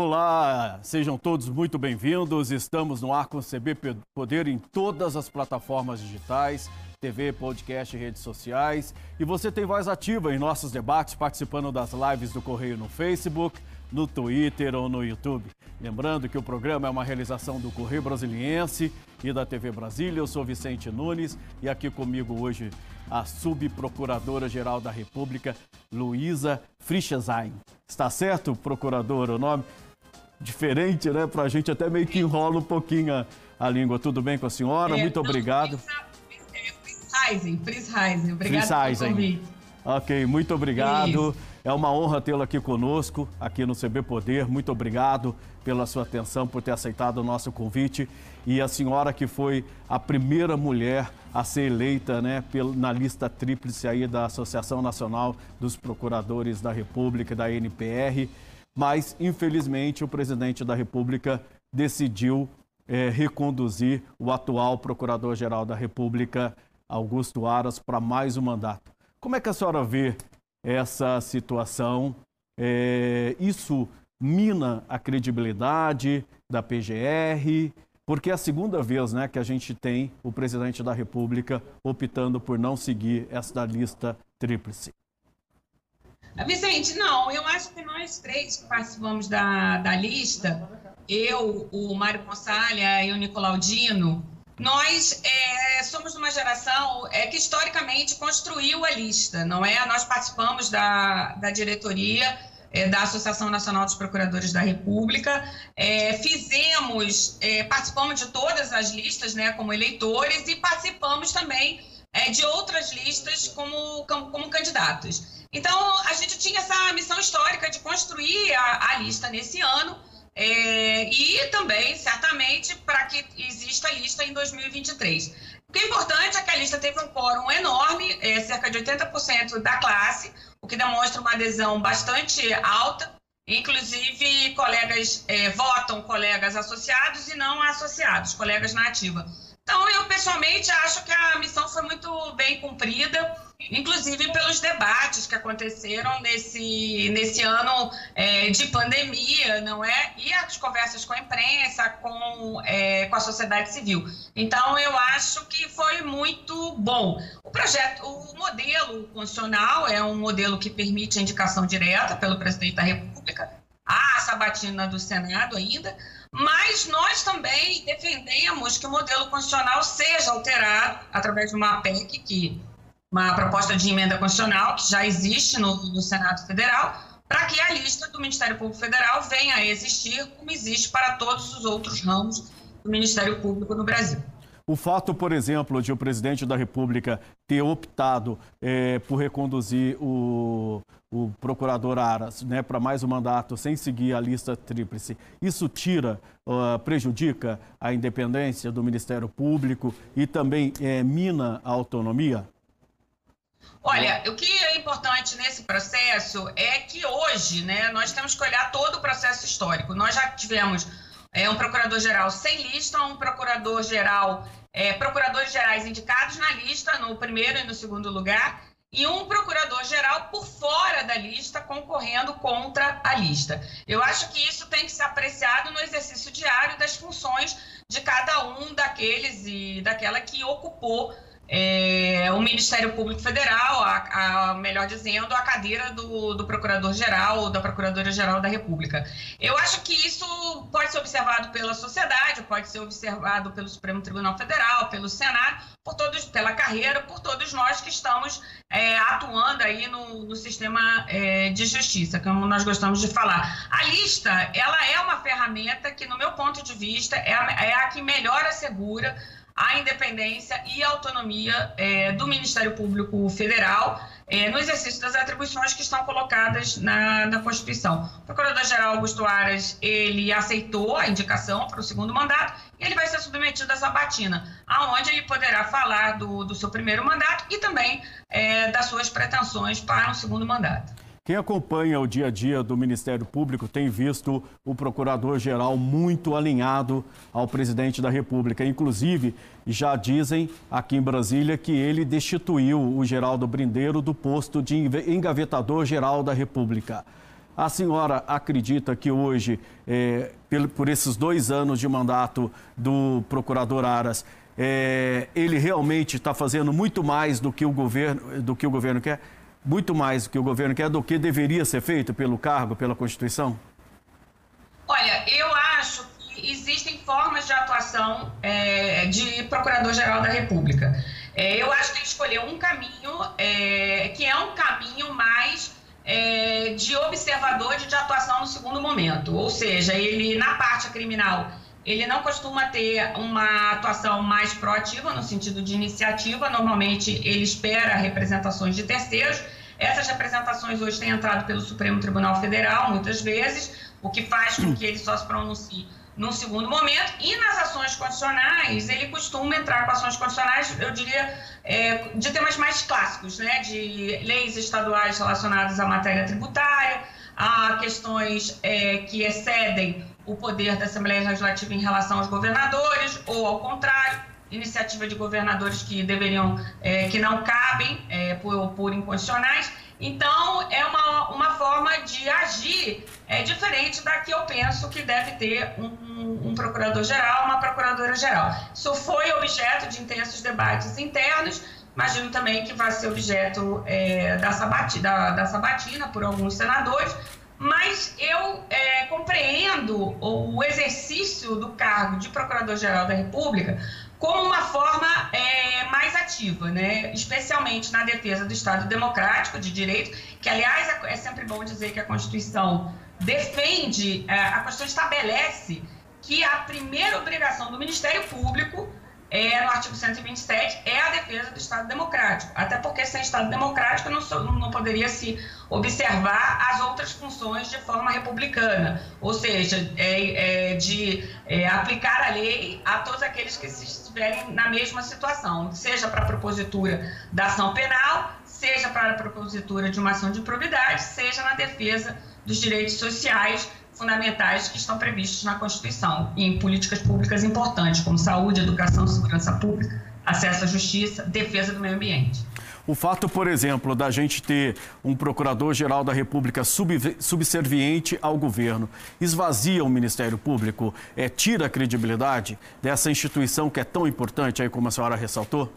Olá, sejam todos muito bem-vindos. Estamos no ar com o CB Poder em todas as plataformas digitais, TV, podcast redes sociais. E você tem voz ativa em nossos debates, participando das lives do Correio no Facebook, no Twitter ou no YouTube. Lembrando que o programa é uma realização do Correio Brasiliense e da TV Brasília. Eu sou Vicente Nunes e aqui comigo hoje a subprocuradora-geral da República, Luísa Frischezain. Está certo, procuradora, o nome? Diferente, né? Para a gente até meio que enrola um pouquinho a, a língua. Tudo bem com a senhora? É, Muito não, obrigado. Friesheisen. Obrigado pelo convite. Ok, muito obrigado. Isso. É uma honra tê-lo aqui conosco, aqui no CB Poder. Muito obrigado pela sua atenção, por ter aceitado o nosso convite. E a senhora que foi a primeira mulher a ser eleita né, na lista tríplice aí da Associação Nacional dos Procuradores da República, da NPR mas infelizmente o presidente da República decidiu é, reconduzir o atual Procurador-Geral da República, Augusto Aras, para mais um mandato. Como é que a senhora vê essa situação? É, isso mina a credibilidade da PGR, porque é a segunda vez né, que a gente tem o presidente da República optando por não seguir essa lista tríplice. Vicente, não, eu acho que nós três que participamos da, da lista, eu, o Mário Consalha e o Nicolaudino, nós é, somos uma geração é, que historicamente construiu a lista, não é? Nós participamos da, da diretoria é, da Associação Nacional dos Procuradores da República, é, fizemos, é, participamos de todas as listas, né, como eleitores e participamos também é, de outras listas como, como, candidatos. Então, a gente tinha essa missão histórica de construir a, a lista nesse ano é, e também, certamente, para que exista a lista em 2023. O que é importante é que a lista teve um quórum enorme, é, cerca de 80% da classe, o que demonstra uma adesão bastante alta. Inclusive, colegas é, votam colegas associados e não associados, colegas na ativa. Então, eu pessoalmente acho que a missão foi muito bem cumprida inclusive pelos debates que aconteceram nesse, nesse ano é, de pandemia, não é? E as conversas com a imprensa, com, é, com a sociedade civil. Então, eu acho que foi muito bom. O projeto, o modelo constitucional é um modelo que permite a indicação direta pelo presidente da República, a sabatina do Senado ainda, mas nós também defendemos que o modelo constitucional seja alterado através de uma PEC que uma proposta de emenda constitucional que já existe no, no Senado Federal, para que a lista do Ministério Público Federal venha a existir como existe para todos os outros ramos do Ministério Público no Brasil. O fato, por exemplo, de o presidente da República ter optado é, por reconduzir o, o procurador Aras né, para mais um mandato sem seguir a lista tríplice, isso tira, uh, prejudica a independência do Ministério Público e também é, mina a autonomia? Olha, o que é importante nesse processo é que hoje, né, nós temos que olhar todo o processo histórico. Nós já tivemos é, um procurador-geral sem lista, um procurador-geral, é, procuradores gerais indicados na lista, no primeiro e no segundo lugar, e um procurador-geral por fora da lista, concorrendo contra a lista. Eu acho que isso tem que ser apreciado no exercício diário das funções de cada um daqueles e daquela que ocupou é, o Ministério Público Federal, a, a, melhor dizendo, a cadeira do, do Procurador-Geral ou da Procuradora-Geral da República. Eu acho que isso pode ser observado pela sociedade, pode ser observado pelo Supremo Tribunal Federal, pelo Senado, por todos, pela carreira, por todos nós que estamos é, atuando aí no, no sistema é, de justiça, como nós gostamos de falar. A lista, ela é uma ferramenta que, no meu ponto de vista, é a, é a que melhor assegura a independência e a autonomia é, do Ministério Público Federal é, no exercício das atribuições que estão colocadas na, na Constituição. O Procurador-Geral Augusto Aras, ele aceitou a indicação para o segundo mandato e ele vai ser submetido a sabatina, aonde ele poderá falar do, do seu primeiro mandato e também é, das suas pretensões para um segundo mandato. Quem acompanha o dia a dia do Ministério Público tem visto o procurador-geral muito alinhado ao presidente da República. Inclusive, já dizem aqui em Brasília que ele destituiu o Geraldo Brindeiro do posto de engavetador-geral da República. A senhora acredita que hoje, é, por esses dois anos de mandato do procurador Aras, é, ele realmente está fazendo muito mais do que o governo, do que o governo quer, muito mais do que o governo quer, do que deveria ser feito pelo cargo, pela Constituição? Olha, eu acho que existem formas de atuação é, de Procurador-Geral da República. É, eu acho que ele escolheu um caminho é, que é um caminho mais é, de observador de atuação no segundo momento. Ou seja, ele, na parte criminal, ele não costuma ter uma atuação mais proativa, no sentido de iniciativa. Normalmente, ele espera representações de terceiros. Essas representações hoje têm entrado pelo Supremo Tribunal Federal, muitas vezes, o que faz com que ele só se pronuncie num segundo momento. E nas ações constitucionais, ele costuma entrar com ações constitucionais, eu diria, é, de temas mais clássicos, né? de leis estaduais relacionadas à matéria tributária, a questões é, que excedem o poder da Assembleia Legislativa em relação aos governadores, ou ao contrário, iniciativa de governadores que deveriam, é, que não cabem é, por, por inconstitucionais. Então, é uma, uma forma de agir é, diferente da que eu penso que deve ter um, um procurador-geral, uma procuradora-geral. Isso foi objeto de intensos debates internos, imagino também que vai ser objeto é, da, sabatina, da, da, sabatina por alguns senadores, mas eu é, compreendo o exercício do cargo de Procurador-Geral da República como uma forma é, mais ativa, né? especialmente na defesa do Estado democrático de direito, que, aliás, é, sempre bom dizer que a Constituição defende, é, a Constituição estabelece que a primeira obrigação do Ministério Público é, no artigo 127, é a defesa do Estado Democrático. Até porque sem Estado Democrático não, não poderia se observar as outras funções de forma republicana, ou seja, é, é de é, aplicar a lei a todos aqueles que estiverem na mesma situação, seja para a propositura da ação penal, seja para a propositura de uma ação de probidade, seja na defesa dos direitos sociais fundamentais que estão previstos na Constituição e em políticas públicas importantes, como saúde, educação, segurança pública, acesso à justiça, defesa do meio ambiente. O fato, por exemplo, da gente ter um procurador-geral da República subserviente ao governo esvazia o Ministério Público, é, tira a credibilidade dessa instituição que é tão importante, aí como a senhora ressaltou?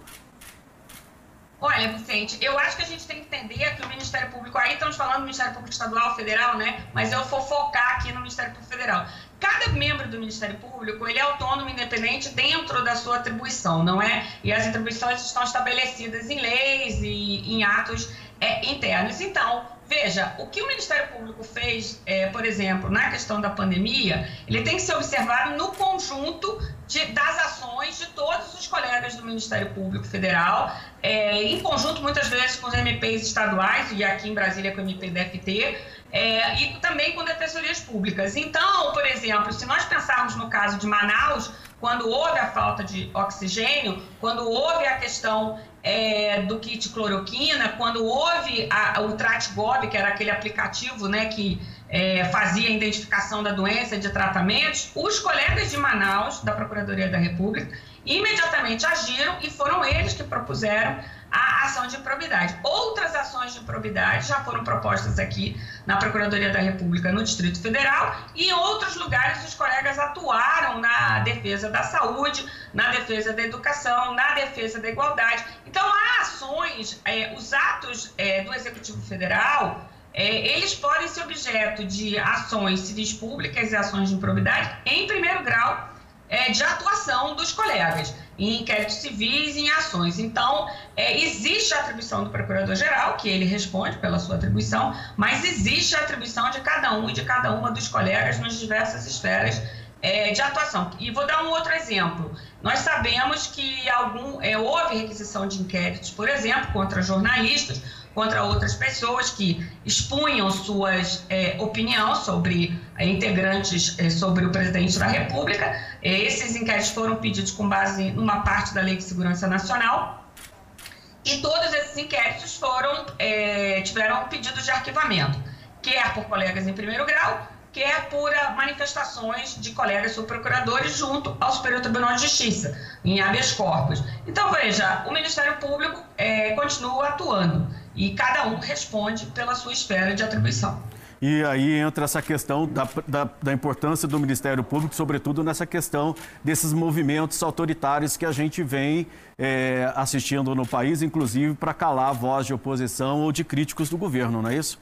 Olha, Vicente, eu acho que a gente tem que entender que o Ministério Público, aí estamos falando do Ministério Público Estadual, Federal, né? Mas eu vou focar aqui no Ministério Público Federal. Cada membro do Ministério Público, ele é autônomo e independente dentro da sua atribuição, não é? E as atribuições estão estabelecidas em leis e em atos é, internos. Então, veja, o que o Ministério Público fez, é, por exemplo, na questão da pandemia, ele tem que ser observado no conjunto de, das ações de todos os colegas do Ministério Público Federal, é, em conjunto muitas vezes com os MPs estaduais, e aqui em Brasília com o MP DFT, é, e também com defensorias públicas. Então, por exemplo, se nós pensarmos no caso de Manaus, quando houve a falta de oxigênio, quando houve a questão é, do kit cloroquina, quando houve a, o TratGov, que era aquele aplicativo né, que é, fazia a identificação da doença de tratamentos, os colegas de Manaus, da Procuradoria da República, imediatamente agiram e foram eles que propuseram a ação de probidade. Outras ações de probidade já foram propostas aqui na Procuradoria da República no Distrito Federal e em outros lugares os colegas atuaram na defesa da saúde, na defesa da educação, na defesa da igualdade. Então, há ações, é, os atos é, do Executivo Federal, é, eles podem ser objeto de ações civis públicas e ações de improbidade em primeiro grau é, de atuação dos colegas em inquéritos civis e em ações. Então, é, existe a atribuição do Procurador-Geral, que ele responde pela sua atribuição, mas existe a atribuição de cada um e de cada uma dos colegas nas diversas esferas é, de atuação. E vou dar um outro exemplo. Nós sabemos que algum, é, houve requisição de inquéritos, por exemplo, contra jornalistas, contra outras pessoas que expunham suas é, opiniões sobre é, integrantes é, sobre o presidente da República. É, esses inquéritos foram pedidos com base numa parte da Lei de Segurança Nacional e todos esses inquéritos foram é, tiveram pedidos de arquivamento, quer por colegas em primeiro grau, quer por manifestações de colegas subprocuradores junto ao Superior Tribunal de Justiça, em habeas corpus. Então, veja, o Ministério Público é, continua atuando e cada um responde pela sua esfera de atribuição. E aí entra essa questão da, da, da, importância do Ministério Público, sobretudo nessa questão desses movimentos autoritários que a gente vem é, assistindo no país, inclusive para calar a voz de oposição ou de críticos do governo, não é isso?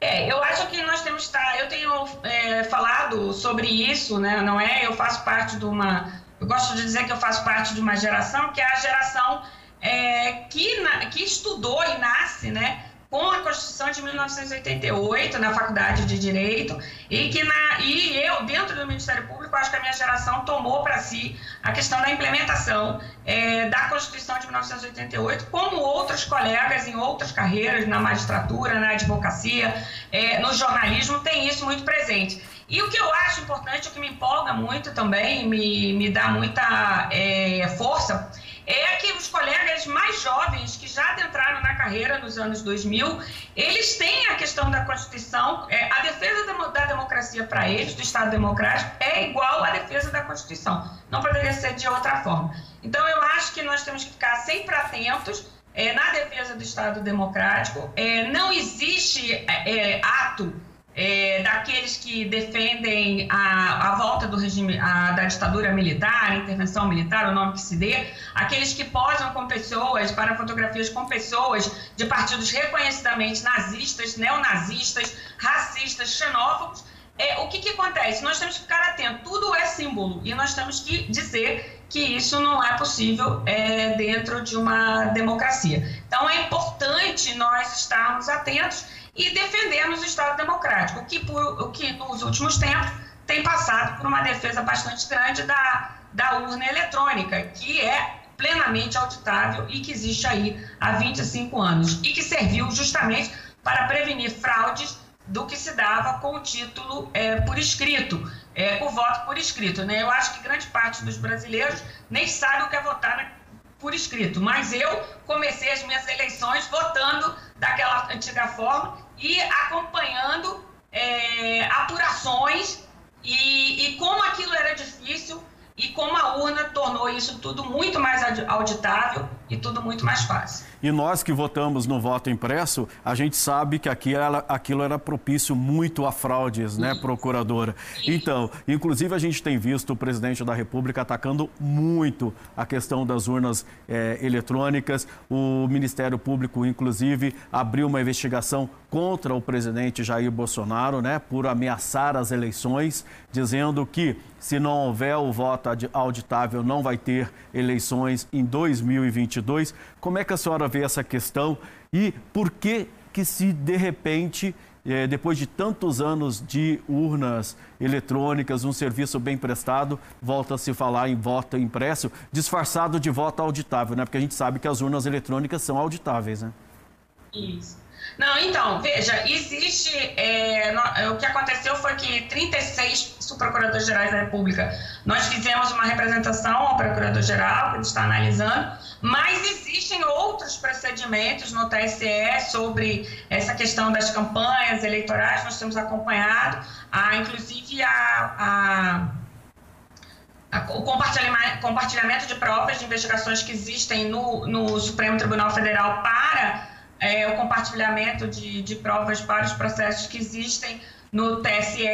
É, eu acho que nós temos que estar. Eu tenho é, falado sobre isso, né? Não é? Eu faço parte de uma. Eu gosto de dizer que eu faço parte de uma geração que é a geração é, que, na, que estudou e nasce, né? com a Constituição de 1988 na Faculdade de Direito e que na, e eu dentro do Ministério Público acho que a minha geração tomou para si a questão da implementação é, da Constituição de 1988 como outros colegas em outras carreiras na magistratura na advocacia é, no jornalismo tem isso muito presente e o que eu acho importante o que me empolga muito também me, me dá muita é, força é que os colegas mais jovens que já adentraram na carreira nos anos 2000, eles têm a questão da Constituição, é, a defesa da, da democracia para eles, do Estado democrático, é igual à defesa da Constituição. Não poderia ser de outra forma. Então, eu acho que nós temos que ficar sempre atentos é, na defesa do Estado democrático. É, não existe é, é, ato é, daqueles que defendem a, a volta do regime, a, da ditadura militar, intervenção militar, o nome que se dê, aqueles que posam com pessoas, para fotografias com pessoas de partidos reconhecidamente nazistas, neonazistas, racistas, xenófobos, é, o que, que acontece? Nós temos que ficar atentos, tudo é símbolo, e nós temos que dizer que isso não é possível é, dentro de uma democracia. Então, é importante nós estarmos atentos e defendemos o Estado Democrático, o que, por, o que nos últimos tempos tem passado por uma defesa bastante grande da, da urna eletrônica, que é plenamente auditável e que existe aí há 25 anos e que serviu justamente para prevenir fraudes do que se dava com o título é, por escrito, é, o voto por escrito. Né? Eu acho que grande parte dos brasileiros nem sabe o que é votar por escrito, mas eu comecei as minhas eleições votando daquela antiga forma e acompanhando é, apurações e, e como aquilo era difícil e como a urna tornou isso tudo muito mais auditável e tudo muito mais fácil. E nós que votamos no voto impresso, a gente sabe que aquilo era, aquilo era propício muito a fraudes, né, procuradora? Então, inclusive a gente tem visto o presidente da República atacando muito a questão das urnas é, eletrônicas. O Ministério Público, inclusive, abriu uma investigação contra o presidente Jair Bolsonaro, né, por ameaçar as eleições, dizendo que se não houver o voto auditável, não vai ter eleições em 2022. Como é que a senhora vê essa questão e por que que se de repente é, depois de tantos anos de urnas eletrônicas, um serviço bem prestado, volta a se falar em voto impresso, disfarçado de voto auditável, né? Porque a gente sabe que as urnas eletrônicas são auditáveis, né? Isso. Não, então, veja, existe. É, no, o que aconteceu foi que 36 subprocuradores gerais da República, nós fizemos uma representação ao procurador-geral, que ele está analisando, mas existem outros procedimentos no TSE sobre essa questão das campanhas eleitorais, nós temos acompanhado, a, inclusive a, a o compartilhamento de provas de investigações que existem no, no Supremo Tribunal Federal para é, o compartilhamento de, de provas para os processos que existem no TSE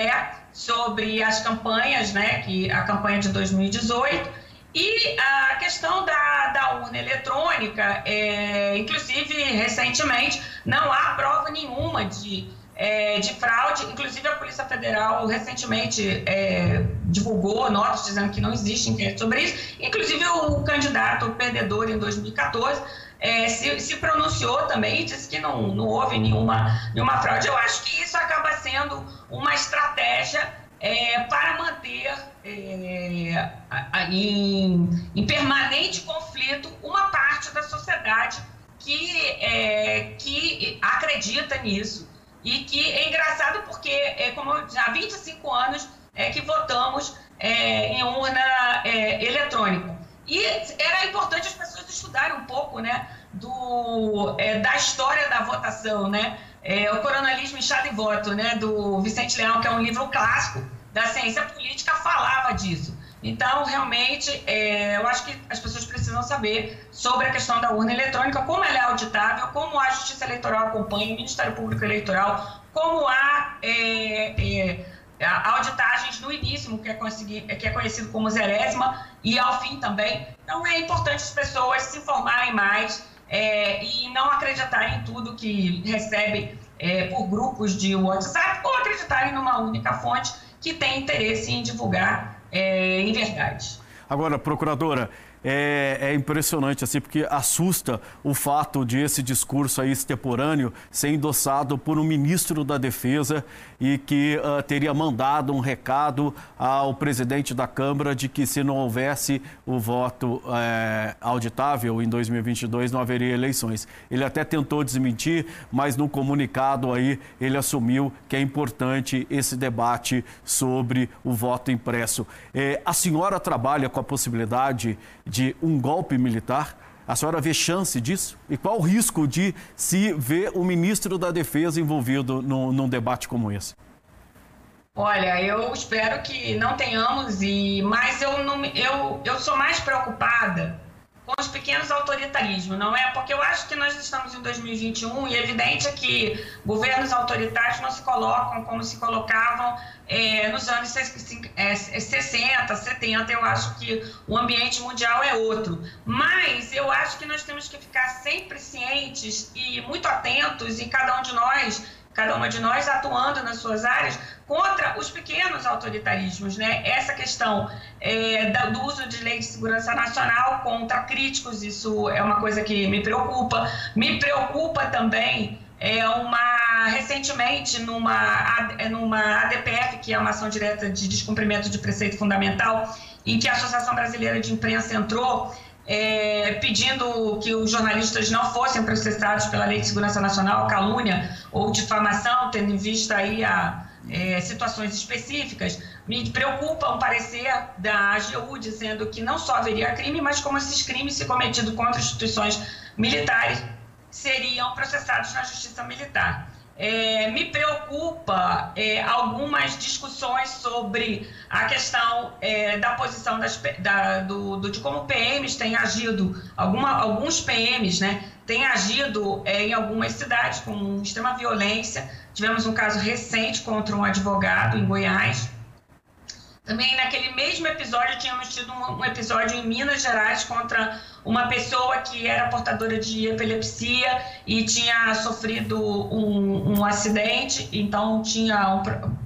sobre as campanhas, né, que a campanha de 2018 e a questão da, da urna eletrônica, é, inclusive recentemente não há prova nenhuma de, é, de fraude, inclusive a Polícia Federal recentemente é, divulgou notas dizendo que não existe inquérito sobre isso, inclusive o candidato perdedor em 2014 é, se, se, pronunciou também e disse que não, não houve nenhuma, nenhuma fraude. Eu acho que isso acaba sendo uma estratégia é, para manter é, em, em, permanente conflito uma parte da sociedade que, é, que acredita nisso. E que é engraçado porque, é, como há 25 anos é que votamos é, em urna é, eletrônica. E era importante as pessoas estudarem um pouco, né, do, é, da história da votação, né, é, o Coronalismo, Estado e Voto, né, do Vicente Leão, que é um livro clássico da ciência política, falava disso. Então, realmente, é, eu acho que as pessoas precisam saber sobre a questão da urna eletrônica, como ela é auditável, como a Justiça Eleitoral acompanha, o Ministério Público Eleitoral, como há é, é, no que é, que é conhecido como zerésima, e ao fim também. Então, é importante as pessoas se informarem mais é, e não acreditarem em tudo que recebe é, por grupos de WhatsApp ou acreditarem numa única fonte que tem interesse em divulgar é, em verdade. Agora, procuradora, é, é, impressionante, assim, porque assusta o fato de esse discurso aí extemporâneo ser endossado por um ministro da Defesa e que uh, teria mandado um recado ao presidente da Câmara de que se não houvesse o voto é, auditável em 2022 não haveria eleições. Ele até tentou desmentir, mas no comunicado aí ele assumiu que é importante esse debate sobre o voto impresso. É, a senhora trabalha com a possibilidade de um golpe militar? A senhora vê chance disso? E qual o risco de se ver o ministro da Defesa envolvido no, num debate como esse? Olha, eu espero que não tenhamos, e mas eu, não, eu, eu sou mais preocupada com os pequenos autoritarismos, não é? Porque eu acho que nós estamos em 2021 e é evidente é que governos autoritários não se colocam como se colocavam é, nos anos 60, 70. Eu acho que o ambiente mundial é outro. Mas eu acho que nós temos que ficar sempre cientes e muito atentos, e cada um de nós cada uma de nós atuando nas suas áreas contra os pequenos autoritarismos, né? Essa questão é, do uso de lei de segurança nacional contra críticos, isso é uma coisa que me preocupa. Me preocupa também é uma recentemente numa numa ADPF, que é uma ação direta de descumprimento de preceito fundamental, em que a Associação Brasileira de Imprensa entrou é, pedindo que os jornalistas não fossem processados pela Lei de Segurança Nacional, calúnia ou difamação, tendo em vista aí a é, situações específicas. Me preocupa um parecer da AGU dizendo que não só haveria crime, mas como esses crimes, se cometidos contra instituições militares, seriam processados na justiça militar. É, me preocupa é, algumas discussões sobre a questão é, da posição das, da, do, do, de como PMs têm agido, alguma, alguns PMs né, têm agido é, em algumas cidades com extrema violência. Tivemos um caso recente contra um advogado em Goiás, também naquele mesmo episódio tínhamos tido um, episódio em Minas Gerais contra uma pessoa que era portadora de epilepsia e tinha sofrido um, um acidente, então tinha um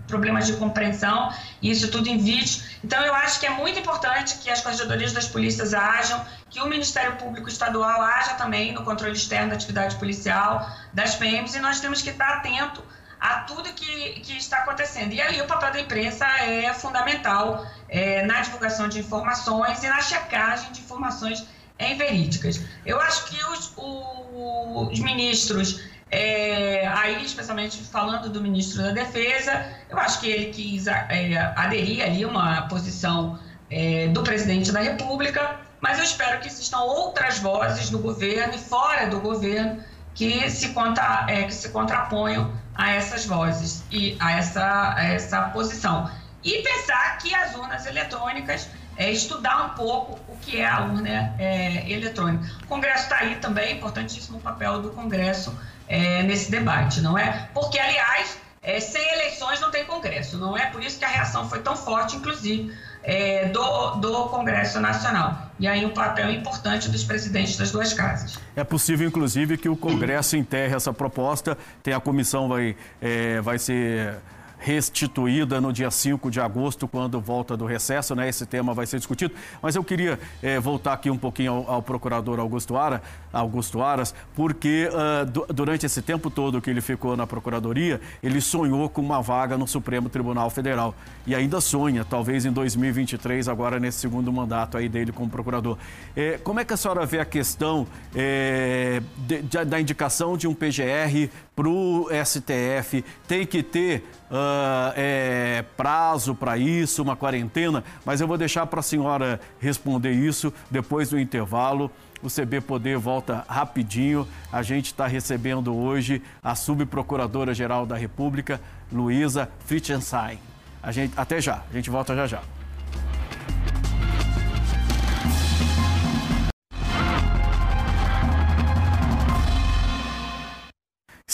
problemas de compreensão, isso tudo em vídeo. Então eu acho que é muito importante que as corregedorias das polícias ajam, que o Ministério Público Estadual haja também no controle externo da atividade policial, das PMs, e nós temos que estar atento a tudo que, que está acontecendo. E aí o papel da imprensa é fundamental é, na divulgação de informações e na checagem de informações em verídicas. Eu acho que os, os ministros, é, aí especialmente falando do ministro da Defesa, eu acho que ele quis é, aderir ali uma posição é, do presidente da República, mas eu espero que existam outras vozes do governo e fora do governo que se, contra, é, que se contraponham a essas vozes e a essa, a essa posição. E pensar que as urnas eletrônicas, é, estudar um pouco o que é a urna é, eletrônica. O Congresso está aí também, importantíssimo o papel do Congresso é, nesse debate, não é? Porque, aliás, é, sem eleições não tem Congresso, não é? Por isso que a reação foi tão forte, inclusive, é, do, do Congresso Nacional. E aí o um papel importante dos presidentes das duas casas. É possível, inclusive, que o Congresso enterre essa proposta, tem a comissão vai, é, vai ser restituída no dia 5 de agosto, quando volta do recesso, né? Esse tema vai ser discutido. Mas eu queria é, voltar aqui um pouquinho ao, ao, procurador Augusto, Ara, Augusto Aras, porque uh, du durante esse tempo todo que ele ficou na Procuradoria, ele sonhou com uma vaga no Supremo Tribunal Federal. E ainda sonha, talvez em 2023, agora nesse segundo mandato aí dele como procurador. É, como é que a senhora vê a questão é, de, de, da indicação de um PGR para o STF? Tem que ter uh, é, prazo para isso, uma quarentena, mas eu vou deixar para a senhora responder isso depois do intervalo. O CB Poder volta rapidinho. A gente está recebendo hoje a subprocuradora-geral da República, Luísa Fritzenstein. A gente, até já, a gente volta já já.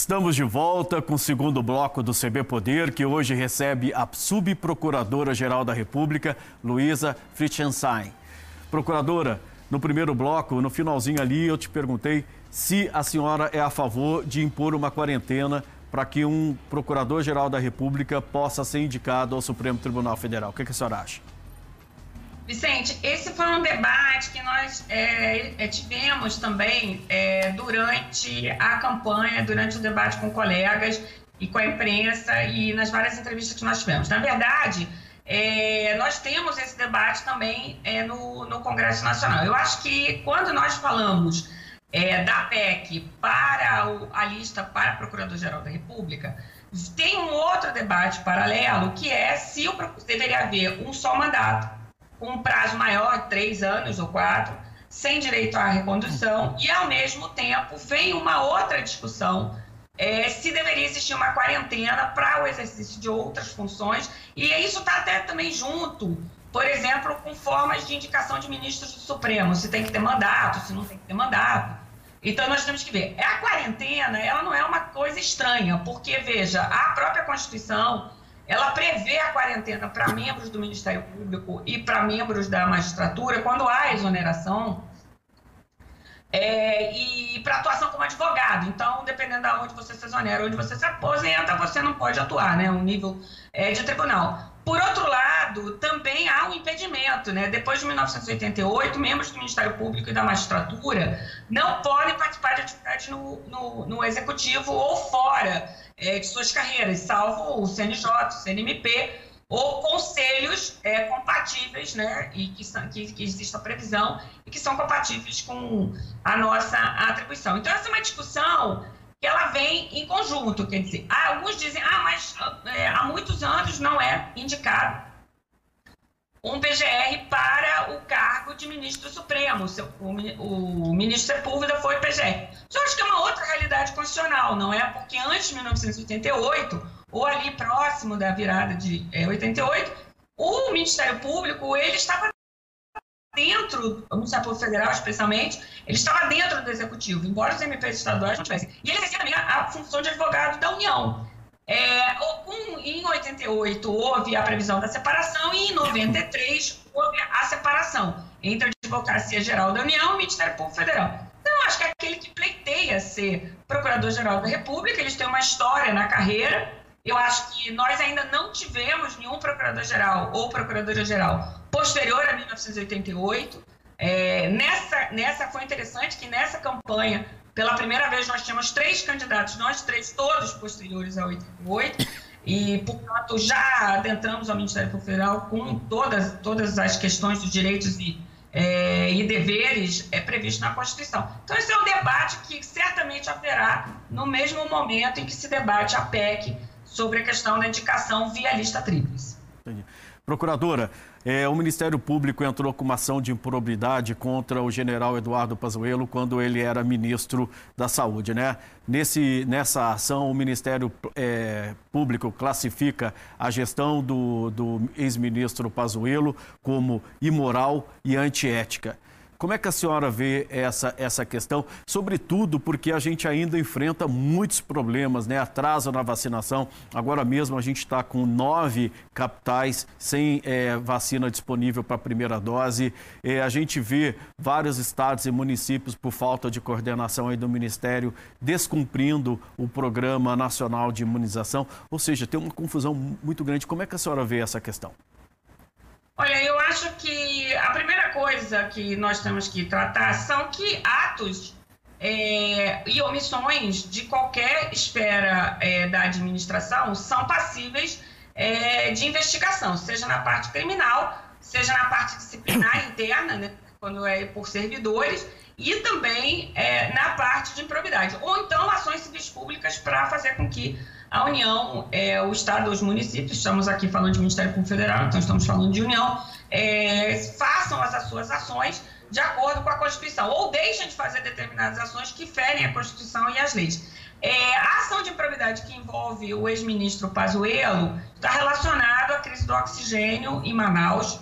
Estamos de volta com o segundo bloco do CB Poder, que hoje recebe a subprocuradora-geral da República, Luísa Fritzenstein. Procuradora, no primeiro bloco, no finalzinho ali, eu te perguntei se a senhora é a favor de impor uma quarentena para que um procurador-geral da República possa ser indicado ao Supremo Tribunal Federal. O que, que a senhora acha? Vicente, esse foi um debate que nós é, é, tivemos também é, durante a campanha, durante o debate com colegas e com a imprensa e nas várias entrevistas que nós tivemos. Na verdade, é, nós temos esse debate também é, no, no, Congresso Nacional. Eu acho que quando nós falamos da PEC para o, a lista para Procurador-Geral da República, tem um outro debate paralelo que é se o, deveria haver um só mandato com um prazo maior, três anos ou quatro, sem direito à recondução, e ao mesmo tempo vem uma outra discussão é, se deveria existir uma quarentena para o exercício de outras funções, e isso está até também junto, por exemplo, com formas de indicação de ministros do Supremo, se tem que ter mandato, se não tem que ter mandato. Então nós temos que ver. A quarentena, ela não é uma coisa estranha, porque veja, a própria Constituição ela prevê a quarentena para membros do Ministério Público e para membros da magistratura quando há exoneração é, e para atuação como advogado. Então, dependendo de onde você se exonera, onde você se aposenta, você não pode atuar, né? Um nível é, de tribunal. Por outro lado, também há um impedimento, né? Depois de 1988, membros do Ministério Público e da magistratura não podem participar de atividade no, no, no executivo ou fora é, de suas carreiras, salvo o CNJ, o CNMP, ou conselhos é, compatíveis, né, e que, são, que, que existe a previsão e que são compatíveis com a nossa atribuição. Então, essa é uma discussão que ela vem em conjunto, quer dizer, alguns dizem, ah, mas é, há muitos anos não é indicado um PGR para o cargo de ministro Supremo. O, o, o ministro Sepúlveda foi PGR. Isso eu acho que é uma outra realidade constitucional, não é? Porque antes de 1988, ou ali próximo da virada de é, 88, o Ministério Público ele estava dentro, o Ministério Federal especialmente, ele estava dentro do Executivo, embora os MPs estaduais não tivessem. E ele exercia também a, a função de advogado da União. É, um, em 88 houve a previsão da separação e em 93 houve a separação entre a Advocacia Geral da União e o Ministério Público Federal. Então, acho que é aquele que pleiteia ser Procurador-Geral da República, eles têm uma história na carreira. Eu acho que nós ainda não tivemos nenhum Procurador-Geral ou Procuradora-Geral posterior a 1988. É, nessa, nessa foi interessante que nessa campanha pela primeira vez, nós tínhamos três candidatos, nós três, todos posteriores a 88, e, portanto, já adentramos ao Ministério Público Federal com todas, todas as questões dos direitos e, é, e deveres é, previstos na Constituição. Então, esse é um debate que certamente haverá no mesmo momento em que se debate a PEC sobre a questão da indicação via lista tríplice. Procuradora, é, o Ministério Público entrou com uma ação de improbidade contra o general Eduardo Pazuello quando ele era ministro da Saúde, né? Nesse, nessa ação, o Ministério é, Público classifica a gestão do, do ex-ministro Pazuello como imoral e antiética. Como é que a senhora vê essa, essa questão? Sobretudo porque a gente ainda enfrenta muitos problemas, né? Atraso na vacinação. Agora mesmo a gente está com nove capitais sem é, vacina disponível para a primeira dose. É, a gente vê vários estados e municípios, por falta de coordenação aí do Ministério, descumprindo o Programa Nacional de Imunização. Ou seja, tem uma confusão muito grande. Como é que a senhora vê essa questão? Olha, eu acho que a primeira coisa que nós temos que tratar são que atos é, e omissões de qualquer esfera é, da administração são passíveis é, de investigação, seja na parte criminal, seja na parte disciplinar interna, né, quando é por servidores, e também é, na parte de improbidade, ou então ações civis públicas para fazer com que a União, é, o Estado, os municípios, estamos aqui falando de Ministério Público Federal, então estamos falando de União, é, façam as suas ações de acordo com a Constituição, ou deixem de fazer determinadas ações que ferem a Constituição e as leis. É, a ação de improbidade que envolve o ex-ministro Pazuello está relacionado à crise do oxigênio em Manaus.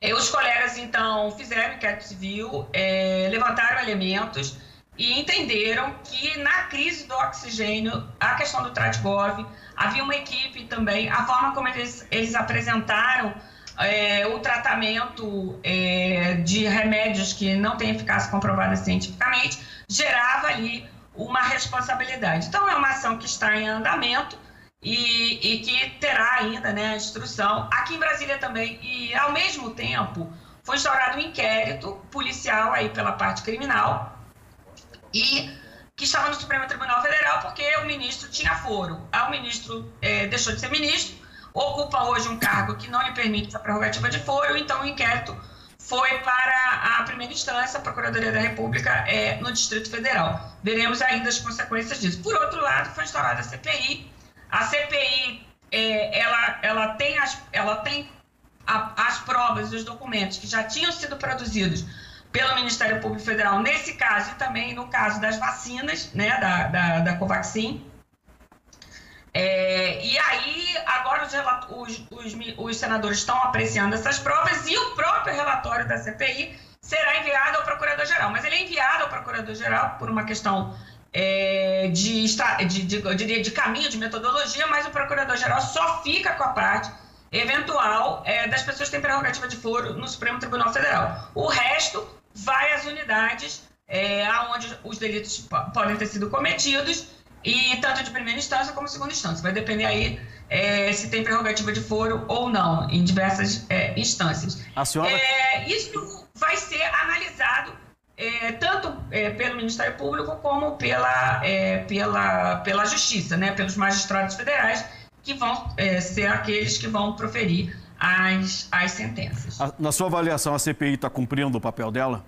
É, os colegas, então, fizeram inquérito civil, é, levantaram elementos, e entenderam que na crise do oxigênio, a questão do Tratgov, havia uma equipe também, a forma como eles, eles apresentaram é, o tratamento é, de remédios que não têm eficácia comprovada cientificamente, gerava ali uma responsabilidade. Então, é uma ação que está em andamento e, e que terá ainda né, a instrução. Aqui em Brasília também, e ao mesmo tempo, foi instaurado um inquérito policial aí pela parte criminal e que estava no Supremo Tribunal Federal porque o ministro tinha foro. Ah, o ministro é, deixou de ser ministro, ocupa hoje um cargo que não lhe permite essa prerrogativa de foro, então o inquérito foi para a primeira instância, a Procuradoria da República é, no Distrito Federal. Veremos ainda as consequências disso. Por outro lado, foi instaurada a CPI. A CPI é, ela, ela tem, as, ela tem a, as provas e os documentos que já tinham sido produzidos pelo Ministério Público Federal, nesse caso e também no caso das vacinas, né, da, da, da Covaxin. É, e aí, agora os, os, os, os, senadores estão apreciando essas provas e o próprio relatório da CPI será enviado ao Procurador-Geral. Mas ele é enviado ao Procurador-Geral por uma questão é, de, de, de, de, caminho, de metodologia, mas o Procurador-Geral só fica com a parte eventual é, das pessoas que têm prerrogativa de foro no Supremo Tribunal Federal. O resto vai às unidades é, onde os delitos podem ter sido cometidos, e tanto de primeira instância como segunda instância. Vai depender aí é, se tem prerrogativa de foro ou não, em diversas é, instâncias. A senhora... É, isso vai ser analisado é, tanto é, pelo Ministério Público como pela, é, pela, pela Justiça, né, pelos magistrados federais, que vão ser aqueles que vão proferir as, as sentenças. Na sua avaliação, a CPI está cumprindo o papel dela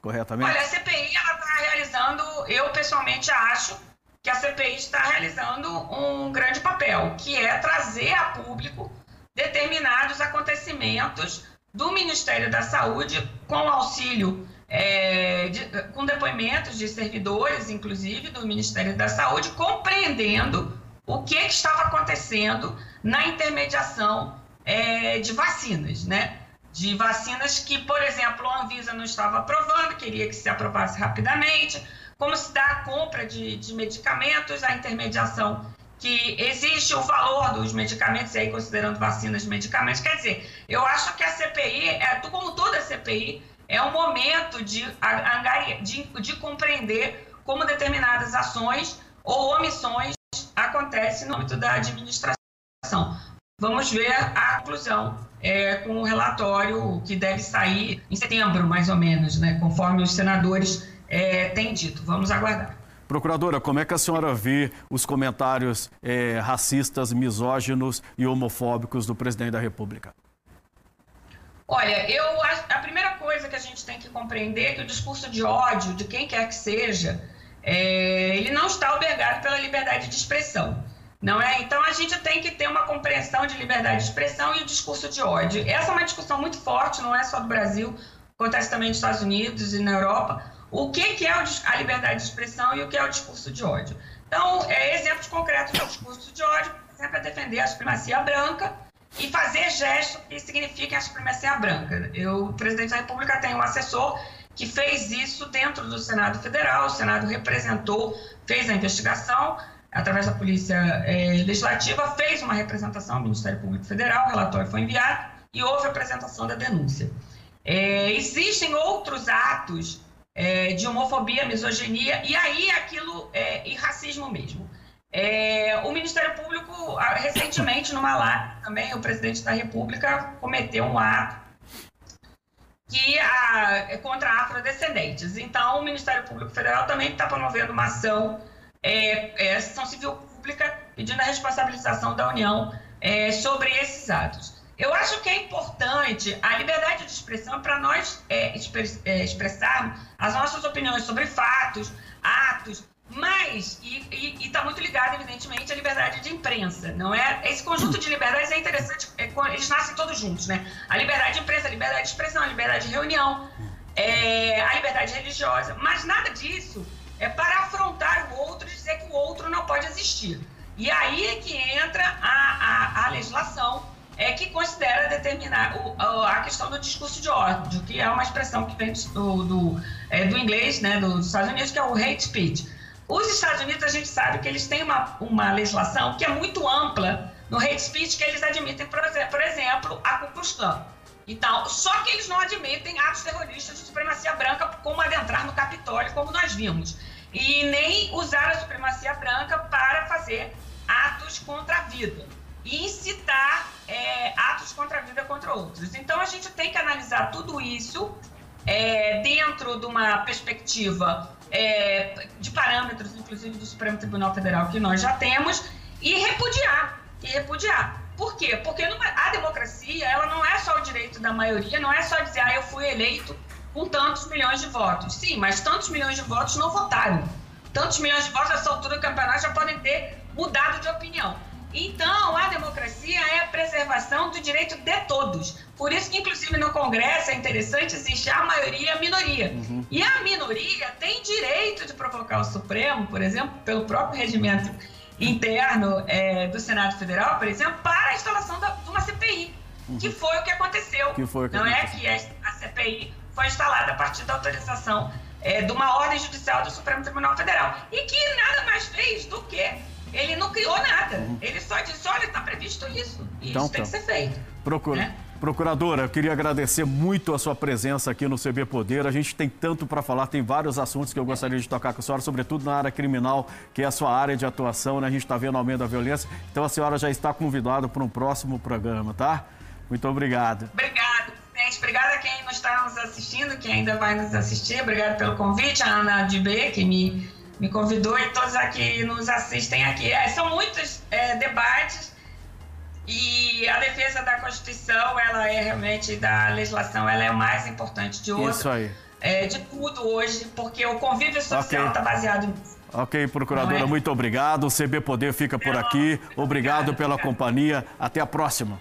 corretamente? Olha, a CPI está realizando, eu pessoalmente acho que a CPI está realizando um grande papel, que é trazer a público determinados acontecimentos do Ministério da Saúde com auxílio, é, de, com depoimentos de servidores, inclusive, do Ministério da Saúde, compreendendo o que, que estava acontecendo na intermediação é, de vacinas, né? De vacinas que, por exemplo, a Anvisa não estava aprovando, queria que se aprovasse rapidamente, como se dá a compra de, de medicamentos, a intermediação que existe o valor dos medicamentos, e aí considerando vacinas de medicamentos. Quer dizer, eu acho que a CPI, é, como toda CPI, é um momento de, de, de compreender como determinadas ações ou omissões acontecem no âmbito da administração. Vamos ver a conclusão é, com o relatório que deve sair em setembro, mais ou menos, né, conforme os senadores é, têm dito. Vamos aguardar. Procuradora, como é que a senhora vê os comentários é, racistas, misóginos e homofóbicos do presidente da República? Olha, eu a primeira coisa que a gente tem que compreender é que o discurso de ódio de quem quer que seja, é, ele não está albergado pela liberdade de expressão não é? Então a gente tem que ter uma compreensão de liberdade de expressão e o discurso de ódio. Essa é uma discussão muito forte, não é só do Brasil, acontece também nos Estados Unidos e na Europa. O que, que é a liberdade de expressão e o que é o discurso de ódio? Então, é, exemplos concretos do discurso de ódio, por exemplo, é defender a supremacia branca e fazer gestos que signifiquem a supremacia branca. Eu, o presidente da República tem um assessor que fez isso dentro do Senado Federal, o Senado representou, fez a investigação, através da Polícia é, Legislativa, fez uma representação ao Ministério Público Federal, o relatório foi enviado e houve apresentação da denúncia. É, existem outros atos é, de homofobia, misoginia, e aí aquilo é e racismo mesmo. É, o Ministério Público, recentemente, numa lá também, o presidente da República cometeu um ato que a, é contra afrodescendentes. Então, o Ministério Público Federal também está promovendo uma ação é, é, ação civil pública pedindo a responsabilização da União é, sobre esses atos. Eu acho que é importante a liberdade de expressão para nós é, é, expressarmos as nossas opiniões sobre fatos, atos, mas, e está muito ligado, evidentemente, à liberdade de imprensa, não é? Esse conjunto de liberdades é interessante, é, eles nascem todos juntos, né? A liberdade de imprensa, a liberdade de expressão, a liberdade de reunião, é, a liberdade religiosa, mas nada disso é para afrontar o outro e dizer que o outro não pode existir. E aí é que entra a, a, a legislação é que considera determinar o, a questão do discurso de ódio, que é uma expressão que vem do, do, é, do inglês, né, dos Estados Unidos, que é o hate speech. Os Estados Unidos, a gente sabe que eles têm uma, uma legislação que é muito ampla no hate speech, que eles admitem, por exemplo, a Klan. Então, só que eles não admitem atos terroristas de supremacia branca, como adentrar no Capitólio, como nós vimos. E nem usar a supremacia branca para fazer atos contra a vida e incitar é, atos contra a vida contra outros. Então, a gente tem que analisar tudo isso é, dentro de uma perspectiva é, de parâmetros, inclusive do Supremo Tribunal Federal, que nós já temos, e repudiar. E repudiar. Por quê? Porque numa, a democracia, ela não é só o direito da maioria, não é só dizer, ah, eu fui eleito com tantos milhões de votos. Sim, mas tantos milhões de votos não votaram. Tantos milhões de votos, nessa altura do campeonato, já podem ter mudado de opinião. Então, a democracia é a preservação do direito de todos. Por isso que, inclusive, no Congresso é interessante existir a maioria e a minoria. Uhum. E a minoria tem direito de provocar o Supremo, por exemplo, pelo próprio regimento interno é, do Senado Federal, por exemplo, para a instalação da, de uma CPI, uhum. que foi o que aconteceu. Que foi que Não é que a CPI foi instalada a partir da autorização é, de uma ordem judicial do Supremo Tribunal Federal. E que nada mais fez do que ele não criou nada. Uhum. Ele só disse: olha, está previsto isso. E então, isso tem que ser feito. Procura. Né? Procuradora, eu queria agradecer muito a sua presença aqui no CB Poder. A gente tem tanto para falar, tem vários assuntos que eu gostaria de tocar com a senhora, sobretudo na área criminal, que é a sua área de atuação, né? A gente está vendo o aumento da violência. Então a senhora já está convidada para um próximo programa, tá? Muito obrigado. Gente. Obrigada a quem nos está nos assistindo, quem ainda vai nos assistir. Obrigado pelo convite, a Ana de B, que me me convidou e todos aqui nos assistem aqui. É, são muitos é, debates e a defesa da Constituição, ela é realmente, da legislação, ela é o mais importante de hoje. Isso aí. É, de tudo hoje, porque o convívio social está okay. baseado nisso. Ok, procuradora, é? muito obrigado. O CB Poder fica por aqui. Obrigado pela companhia. Até a próxima.